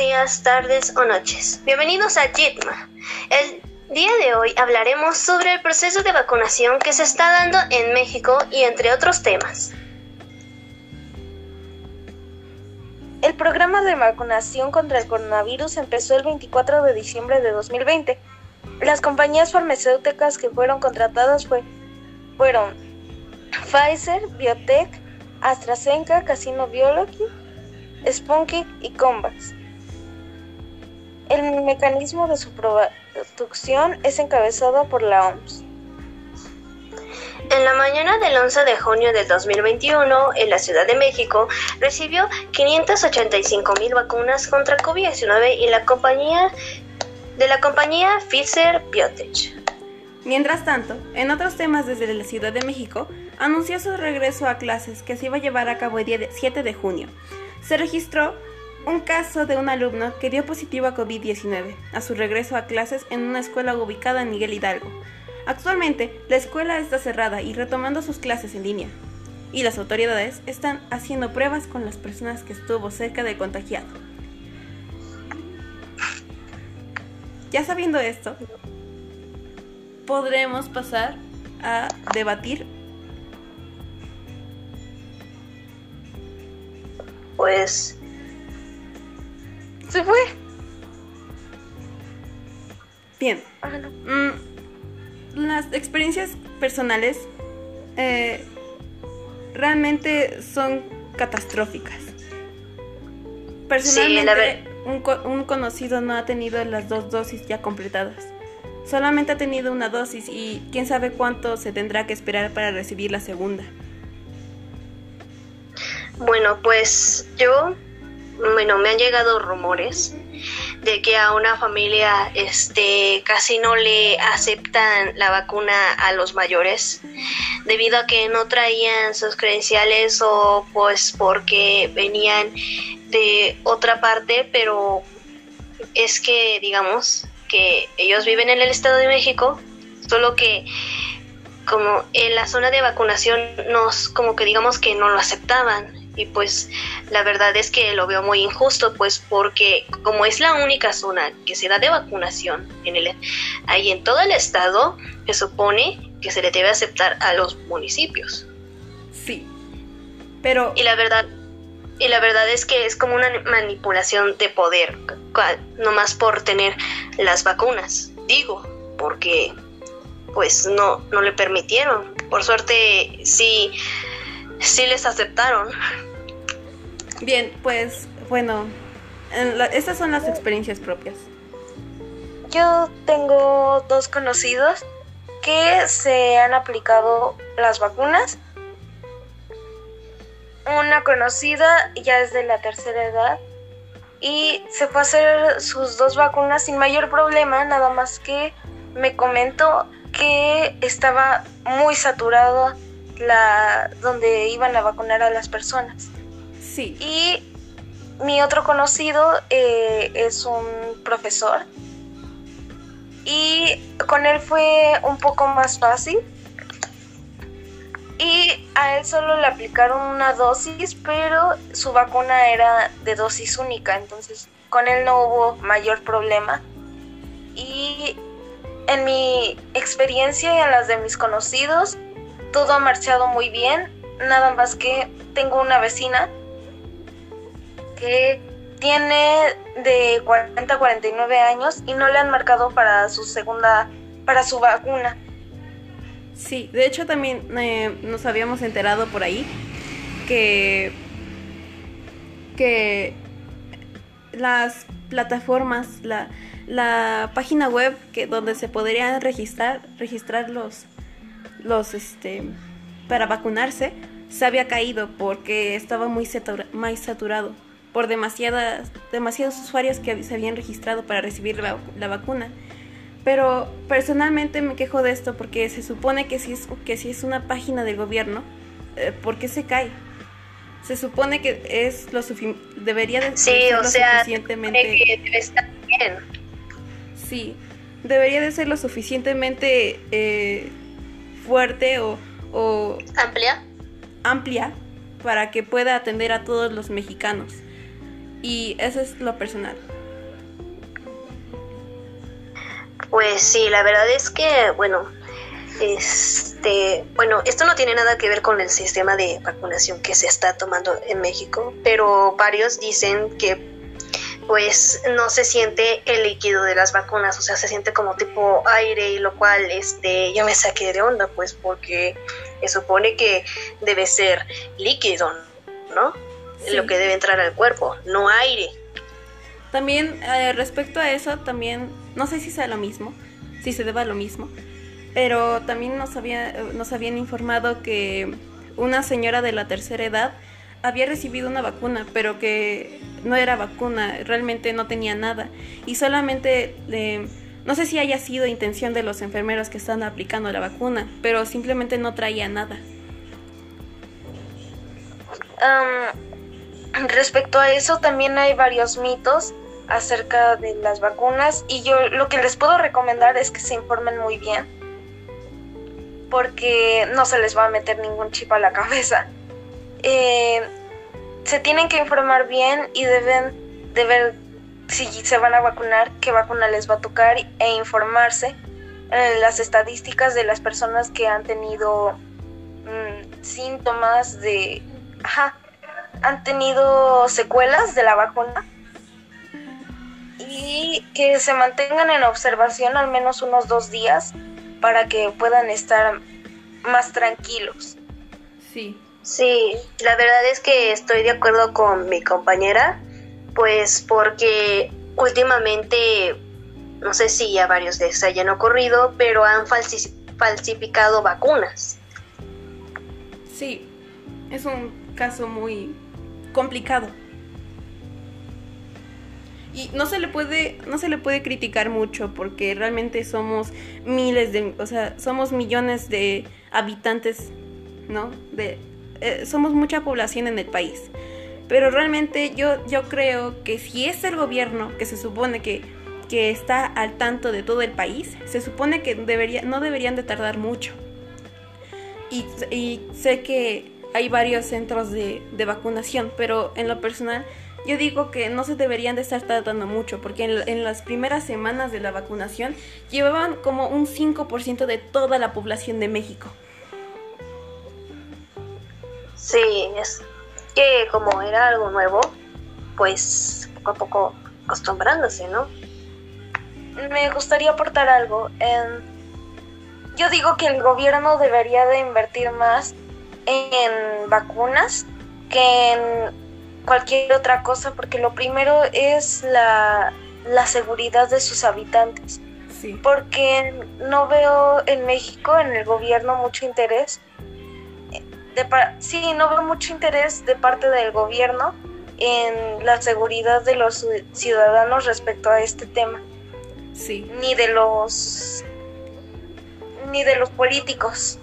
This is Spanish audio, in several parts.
días, tardes o noches. Bienvenidos a Jitma. El día de hoy hablaremos sobre el proceso de vacunación que se está dando en México y entre otros temas. El programa de vacunación contra el coronavirus empezó el 24 de diciembre de 2020. Las compañías farmacéuticas que fueron contratadas fueron Pfizer, Biotech, AstraZeneca, Casino Biology, Spunky y Combax. El mecanismo de su producción es encabezado por la OMS. En la mañana del 11 de junio del 2021, en la Ciudad de México, recibió 585 mil vacunas contra COVID-19 y la compañía de la compañía Pfizer Biotech. Mientras tanto, en otros temas desde la Ciudad de México, anunció su regreso a clases que se iba a llevar a cabo el día 7 de junio. Se registró un caso de un alumno que dio positivo a COVID-19 a su regreso a clases en una escuela ubicada en Miguel Hidalgo. Actualmente, la escuela está cerrada y retomando sus clases en línea. Y las autoridades están haciendo pruebas con las personas que estuvo cerca del contagiado. Ya sabiendo esto, podremos pasar a debatir pues se fue. Bien. Ah, no. Mm, las experiencias personales eh, realmente son catastróficas. Personalmente, un, un conocido no ha tenido las dos dosis ya completadas. Solamente ha tenido una dosis y quién sabe cuánto se tendrá que esperar para recibir la segunda. Bueno, pues yo, bueno, me han llegado rumores de que a una familia este casi no le aceptan la vacuna a los mayores debido a que no traían sus credenciales o pues porque venían de otra parte, pero es que digamos que ellos viven en el Estado de México, solo que como en la zona de vacunación nos como que digamos que no lo aceptaban y pues la verdad es que lo veo muy injusto pues porque como es la única zona que se da de vacunación en el ahí en todo el estado se supone que se le debe aceptar a los municipios. Sí. Pero y la verdad y la verdad es que es como una manipulación de poder nomás por tener las vacunas. Digo porque pues no no le permitieron. Por suerte sí sí les aceptaron. Bien, pues bueno, estas son las experiencias propias. Yo tengo dos conocidos que se han aplicado las vacunas. Una conocida ya es de la tercera edad y se fue a hacer sus dos vacunas sin mayor problema, nada más que me comentó que estaba muy saturado la donde iban a vacunar a las personas. Y mi otro conocido eh, es un profesor y con él fue un poco más fácil. Y a él solo le aplicaron una dosis, pero su vacuna era de dosis única, entonces con él no hubo mayor problema. Y en mi experiencia y en las de mis conocidos, todo ha marchado muy bien, nada más que tengo una vecina que tiene de 40 a 49 años y no le han marcado para su segunda, para su vacuna. Sí, de hecho también eh, nos habíamos enterado por ahí que, que las plataformas, la, la página web que donde se podrían registrar, registrar los, los este para vacunarse se había caído porque estaba muy, muy saturado por demasiadas, demasiados usuarios que se habían registrado para recibir la, vacuna. Pero personalmente me quejo de esto porque se supone que si es, que si es una página del gobierno, eh, ¿por qué se cae? Se supone que es lo debería de ser lo suficientemente bien. Sí, debería de ser lo suficientemente eh, fuerte o, amplia amplia para que pueda atender a todos los mexicanos. Y eso es lo personal. Pues sí, la verdad es que, bueno, este, bueno, esto no tiene nada que ver con el sistema de vacunación que se está tomando en México, pero varios dicen que pues no se siente el líquido de las vacunas, o sea, se siente como tipo aire y lo cual este yo me saqué de onda pues porque se supone que debe ser líquido, ¿no? Lo que debe entrar al cuerpo, no aire. También eh, respecto a eso, también no sé si sea lo mismo, si se deba a lo mismo, pero también nos, había, nos habían informado que una señora de la tercera edad había recibido una vacuna, pero que no era vacuna, realmente no tenía nada. Y solamente, no sé si haya sido intención de los enfermeros que están aplicando la vacuna, pero simplemente no traía nada. Respecto a eso, también hay varios mitos acerca de las vacunas y yo lo que les puedo recomendar es que se informen muy bien porque no se les va a meter ningún chip a la cabeza. Eh, se tienen que informar bien y deben de ver si se van a vacunar, qué vacuna les va a tocar e informarse en las estadísticas de las personas que han tenido mm, síntomas de... han tenido secuelas de la vacuna y que se mantengan en observación al menos unos dos días para que puedan estar más tranquilos. Sí. Sí, la verdad es que estoy de acuerdo con mi compañera, pues porque últimamente, no sé si ya varios de estos hayan ocurrido, pero han falsificado vacunas. Sí, es un caso muy complicado. Y no se le puede, no se le puede criticar mucho porque realmente somos miles de, o sea, somos millones de habitantes, ¿no? De, eh, somos mucha población en el país. Pero realmente yo, yo creo que si es el gobierno que se supone que, que está al tanto de todo el país, se supone que debería, no deberían de tardar mucho. Y, y sé que hay varios centros de, de vacunación, pero en lo personal yo digo que no se deberían de estar tardando mucho, porque en, las primeras semanas de la vacunación llevaban como un 5% de toda la población de México. Sí, es que como era algo nuevo, pues poco a poco acostumbrándose, ¿no? Me gustaría aportar algo. yo digo que el gobierno debería de invertir más en vacunas que en cualquier otra cosa, porque lo primero es la, seguridad de sus habitantes. Sí. Porque no veo en México, en el gobierno, mucho interés. De sí, no veo mucho interés de parte del gobierno en la seguridad de los ciudadanos respecto a este tema. Sí. Ni de los ni de los políticos,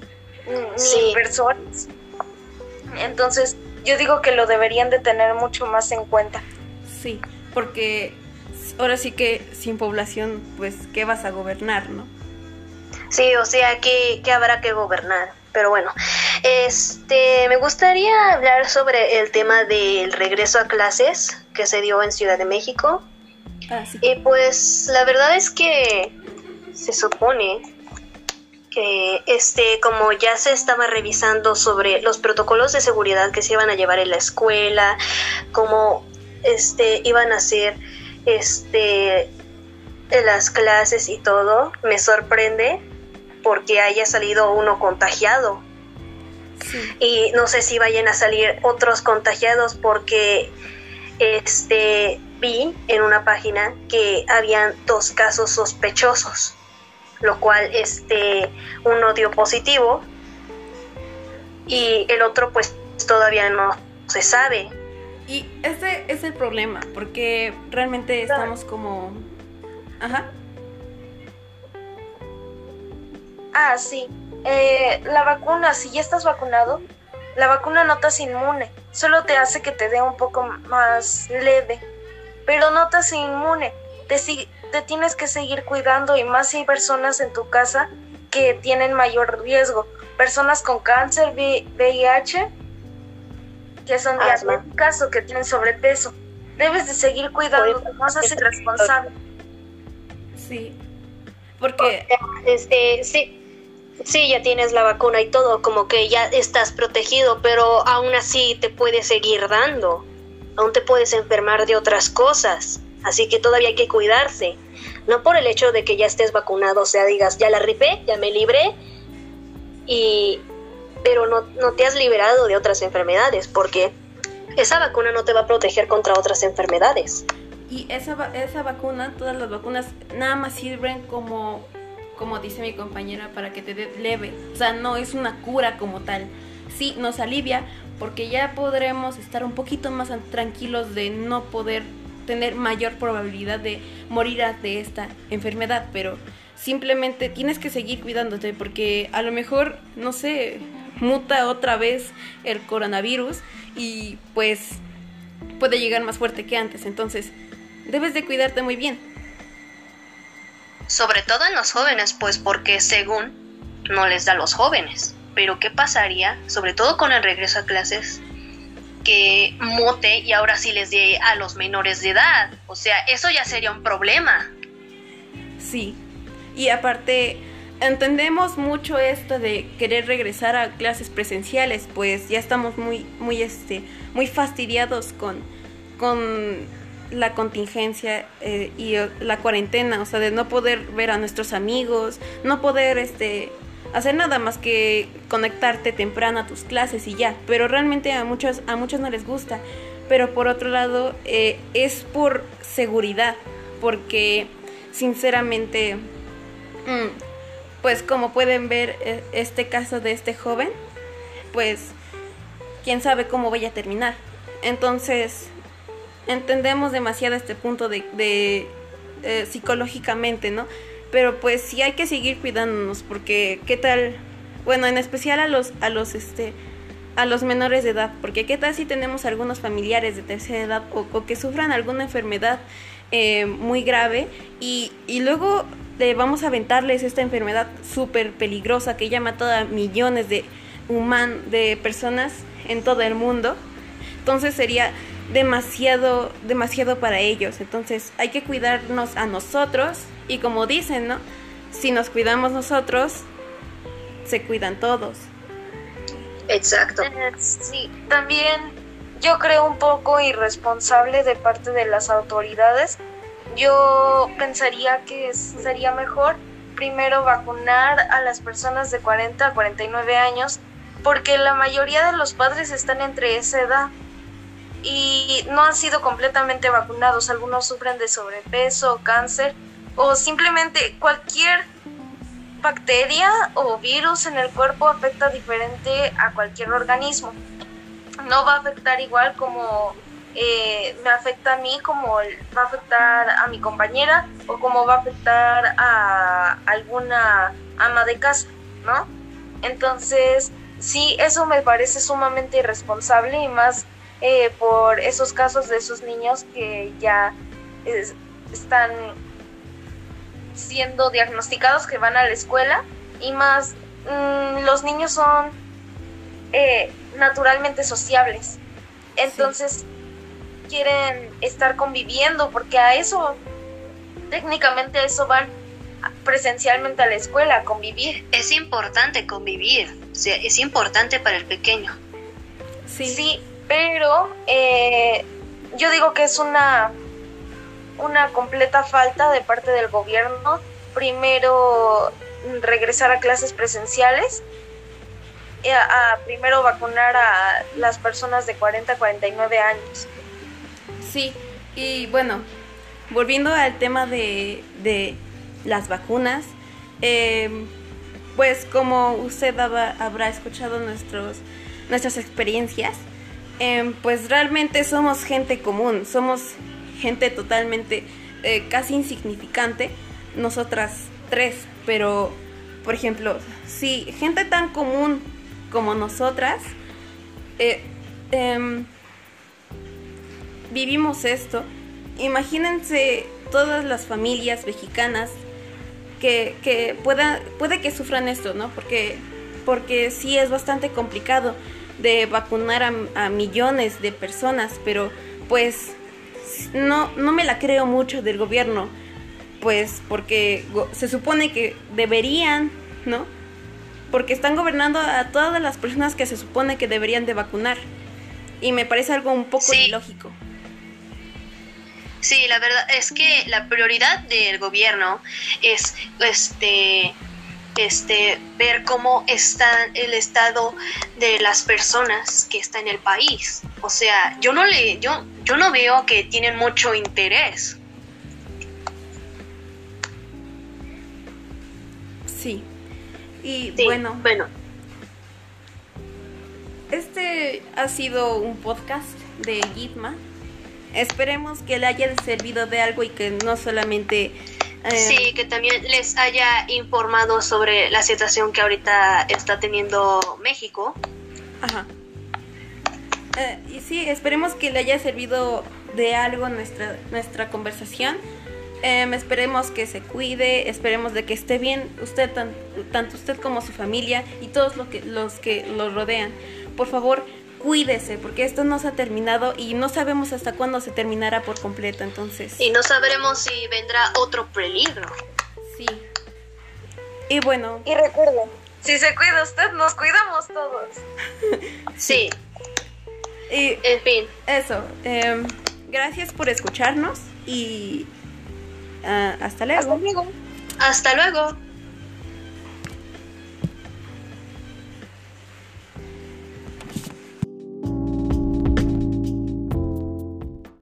ni inversores. Entonces, yo digo que lo deberían de tener mucho más en cuenta. Sí, porque ahora sí que sin población, pues, ¿qué vas a gobernar, no? Sí, o sea, ¿qué, habrá que gobernar? Pero bueno, este, me gustaría hablar sobre el tema del regreso a clases que se dio en Ciudad de México. Ah, sí. Y pues la verdad es que se supone este, como ya se estaba revisando sobre los protocolos de seguridad que se iban a llevar en la escuela, cómo este, iban a ser este, las clases y todo, me sorprende porque haya salido uno contagiado. Y no sé si vayan a salir otros contagiados porque este vi en una página que habían dos casos sospechosos lo cual este uno dio positivo y el otro pues todavía no se sabe. Y ese es el problema, porque realmente estamos como... Ajá. Ah, sí. Eh, la vacuna, si ya estás vacunado, la vacuna no te hace inmune, solo te hace que te dé un poco más leve, pero no te hace inmune, te, te tienes que seguir cuidando y más si hay personas en tu casa que tienen mayor riesgo. Personas con cáncer, VIH, que son diabéticas o que tienen sobrepeso. debes de seguir cuidando, no seas irresponsable. Sí, porque... Este, sí, sí, ya tienes la vacuna y todo, como que ya estás protegido, pero aún así te puede seguir dando. Aún te puedes enfermar de otras cosas. Así que todavía hay que cuidarse. No por el hecho de que ya estés vacunado, o sea, digas, ya la ripé, ya me libré, y, pero no, no te has liberado de otras enfermedades, porque esa vacuna no te va a proteger contra otras enfermedades. Y esa, esa vacuna, todas las vacunas, nada más sirven como, como dice mi compañera, para que te dé leve. O sea, no es una cura como tal. Sí, nos alivia porque ya podremos estar un poquito más tranquilos de no poder tener mayor probabilidad de morir de esta enfermedad, pero simplemente tienes que seguir cuidándote porque a lo mejor, no sé, muta otra vez el coronavirus y pues puede llegar más fuerte que antes, entonces debes de cuidarte muy bien. Sobre todo en los jóvenes, pues porque según no les da a los jóvenes. Pero ¿qué pasaría, sobre todo con el regreso a clases, que mote y ahora sí les dé a los menores de edad? O sea, eso ya sería un problema. Sí, y aparte entendemos mucho esto de querer regresar a clases presenciales, pues ya estamos muy, muy, este, muy fastidiados con, con la contingencia eh, y la cuarentena, o sea, de no poder ver a nuestros amigos, no poder, este, hacer nada más que conectarte temprano a tus clases y ya. Pero realmente a muchos, a muchos no les gusta. Pero por otro lado, eh, es por seguridad, porque sinceramente, mm, pues como pueden ver eh, este caso de este joven, pues quién sabe cómo vaya a terminar. Entonces, entendemos demasiado este punto de, de eh, psicológicamente, ¿no? Pero pues sí hay que seguir cuidándonos porque qué tal, bueno, en especial a los a los este a los menores de edad, porque qué tal si tenemos algunos familiares de tercera edad o, que sufran alguna enfermedad eh, muy grave y, y luego vamos a aventarles esta enfermedad súper peligrosa que ya matado a millones de human de personas en todo el mundo. Entonces sería demasiado, demasiado para ellos. Entonces hay que cuidarnos a nosotros y como dicen, ¿no? Si nos cuidamos nosotros, se cuidan todos. Exacto. Sí, también yo creo un poco irresponsable de parte de las autoridades. Yo pensaría que sería mejor primero vacunar a las personas de 40 a 49 años porque la mayoría de los padres están entre esa edad y no han sido completamente vacunados. Algunos sufren de sobrepeso, cáncer o simplemente cualquier bacteria o virus en el cuerpo afecta diferente a cualquier organismo. No va a afectar igual como eh, me afecta a mí, como va a afectar a mi compañera o como va a afectar a alguna ama de casa, ¿no? Entonces, sí, eso me parece sumamente irresponsable y más eh, por esos casos de esos niños que ya están siendo diagnosticados que van a la escuela y más mm, los niños son eh, naturalmente sociables. Entonces quieren estar conviviendo porque a eso técnicamente a eso van presencialmente a la escuela a convivir. Es importante convivir o sea, es importante para el pequeño. Sí, sí pero eh, yo digo que es una, una completa falta de parte del gobierno. Primero regresar a clases presenciales, eh, a, primero vacunar a las personas de 40 a 49 años. Sí, y bueno, volviendo al tema de, de las vacunas, em, pues como usted habrá escuchado nuestros, nuestras experiencias, Em, pues realmente somos gente común, somos gente totalmente eh, casi insignificante, nosotras tres, pero por ejemplo, si gente tan común como nosotras eh, em, vivimos esto, imagínense todas las familias mexicanas que, que pueda, puede que sufran esto, ¿no? Porque, porque sí es bastante complicado de vacunar a, millones de personas, pero pues no, no me la creo mucho del gobierno, pues porque se supone que deberían, ¿no? Porque están gobernando a todas las personas que se supone que deberían de vacunar. Y me parece algo un poco ilógico. Sí, la verdad es que la prioridad del gobierno es este este ver cómo está el estado de las personas que están en el país. O sea, yo no le yo yo no veo que tienen mucho interés. Sí. Y bueno, bueno. Este ha sido un podcast de Gitma. Esperemos que le haya servido de algo y que no solamente... Eh, sí, que también les haya informado sobre la situación que ahorita está teniendo México. Ajá. Eh, y sí, esperemos que le haya servido de algo nuestra, nuestra conversación. Em, esperemos que se cuide, esperemos de que esté bien usted, tanto usted como su familia y todos los que, los que lo rodean. Por favor, cuídese, porque esto no se ha terminado y no sabemos hasta cuándo se terminará por completo, entonces. Y no sabremos si vendrá otro peligro. Sí. Y bueno. Y recuerden, si se cuida usted, nos cuidamos todos. sí. Y, en fin. Eso. Em, gracias por escucharnos y uh, hasta luego. Hasta luego. Hasta luego.